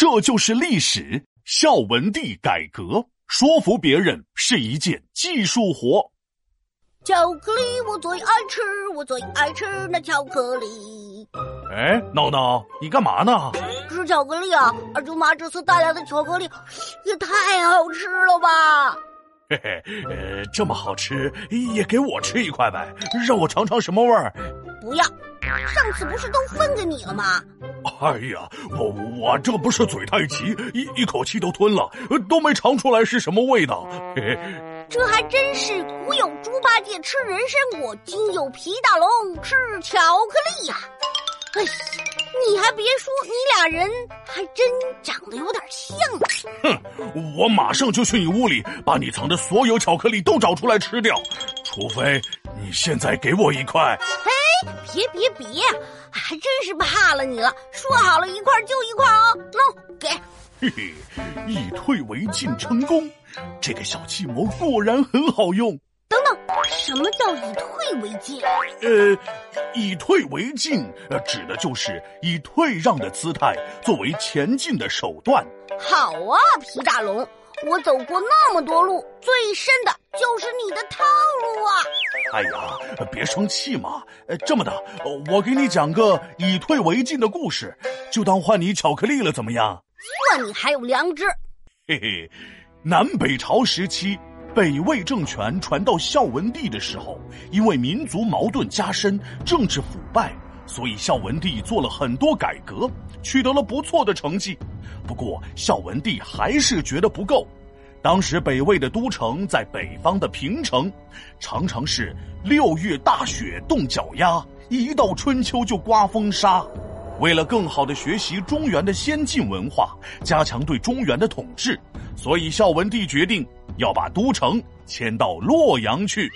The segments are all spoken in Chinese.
这就是历史。孝文帝改革，说服别人是一件技术活。巧克力我最爱吃，我最爱吃那巧克力。哎，闹闹，你干嘛呢？吃巧克力啊！二舅妈这次带来的巧克力也太好吃了吧！嘿嘿，呃，这么好吃，也给我吃一块呗，让我尝尝什么味儿。不要，上次不是都分给你了吗？哎呀，我我这不是嘴太急，一一口气都吞了，都没尝出来是什么味道。嘿嘿，这还真是古有猪八戒吃人参果，今有皮大龙吃巧克力呀！哎，你还别说，你俩人还真长得有点像。哼，我马上就去你屋里，把你藏的所有巧克力都找出来吃掉，除非你现在给我一块。嘿，别别别，还真是怕了你了。说好了一块就一块哦，喏，给。嘿嘿，以退为进成功，这个小计谋果然很好用。等等，什么叫以退为进？呃，以退为进，呃，指的就是以退让的姿态作为前进的手段。好啊，皮大龙，我走过那么多路，最深的就是你的套路啊！哎呀，别生气嘛。呃，这么的，我给你讲个以退为进的故事，就当换你巧克力了，怎么样？算你还有良知。嘿嘿，南北朝时期。北魏政权传到孝文帝的时候，因为民族矛盾加深，政治腐败，所以孝文帝做了很多改革，取得了不错的成绩。不过孝文帝还是觉得不够。当时北魏的都城在北方的平城，常常是六月大雪冻脚丫，一到春秋就刮风沙。为了更好的学习中原的先进文化，加强对中原的统治，所以孝文帝决定。要把都城迁到洛阳去，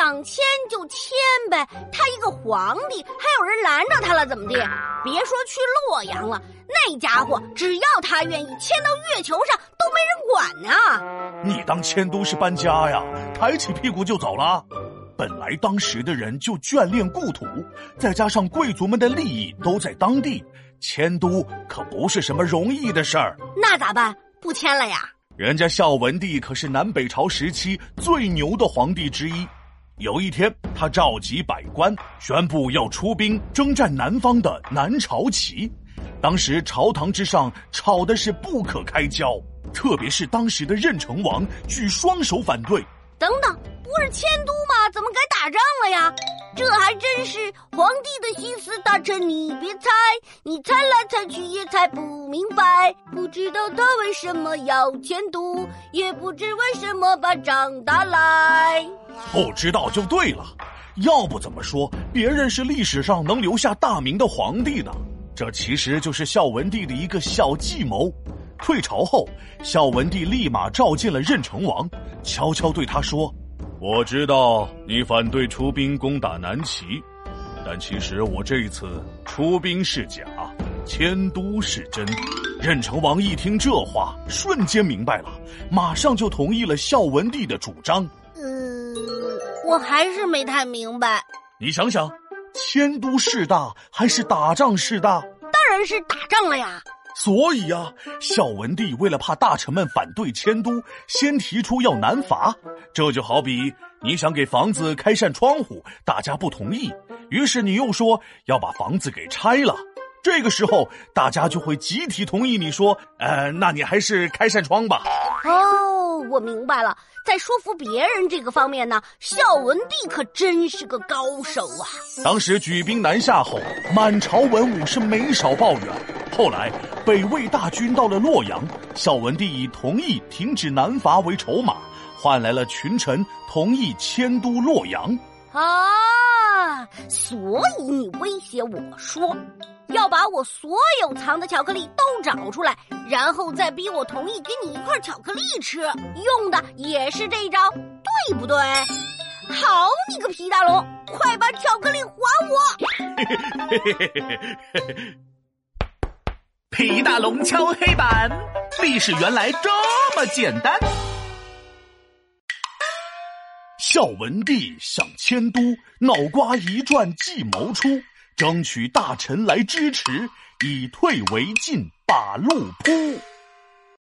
想迁就迁呗。他一个皇帝，还有人拦着他了？怎么的？别说去洛阳了，那家伙只要他愿意迁到月球上，都没人管呢。你当迁都是搬家呀？抬起屁股就走了？本来当时的人就眷恋故土，再加上贵族们的利益都在当地，迁都可不是什么容易的事儿。那咋办？不迁了呀？人家孝文帝可是南北朝时期最牛的皇帝之一。有一天，他召集百官，宣布要出兵征战南方的南朝齐。当时朝堂之上吵的是不可开交，特别是当时的任城王举双手反对。等等，不是迁都吗？怎么改打仗了呀？这还真是皇帝的心思，大臣你别猜，你猜来猜去也猜不明白。不知道他为什么要迁都，也不知为什么把仗打来。不知道就对了，要不怎么说别人是历史上能留下大名的皇帝呢？这其实就是孝文帝的一个小计谋。退朝后，孝文帝立马召见了任城王，悄悄对他说。我知道你反对出兵攻打南齐，但其实我这次出兵是假，迁都是真。任城王一听这话，瞬间明白了，马上就同意了孝文帝的主张。呃，我还是没太明白。你想想，迁都势大还是打仗势大？当然是打仗了呀。所以呀，孝文帝为了怕大臣们反对迁都，先提出要南伐。这就好比你想给房子开扇窗户，大家不同意，于是你又说要把房子给拆了。这个时候，大家就会集体同意你说，呃，那你还是开扇窗吧。哦，我明白了，在说服别人这个方面呢，孝文帝可真是个高手啊。当时举兵南下后，满朝文武是没少抱怨。后来北魏大军到了洛阳，孝文帝以同意停止南伐为筹码，换来了群臣同意迁都洛阳。啊，所以你威胁我说。要把我所有藏的巧克力都找出来，然后再逼我同意给你一块巧克力吃，用的也是这一招，对不对？好你个皮大龙，快把巧克力还我！皮大龙敲黑板，历史原来这么简单。孝文帝想迁都，脑瓜一转，计谋出。争取大臣来支持，以退为进，把路铺。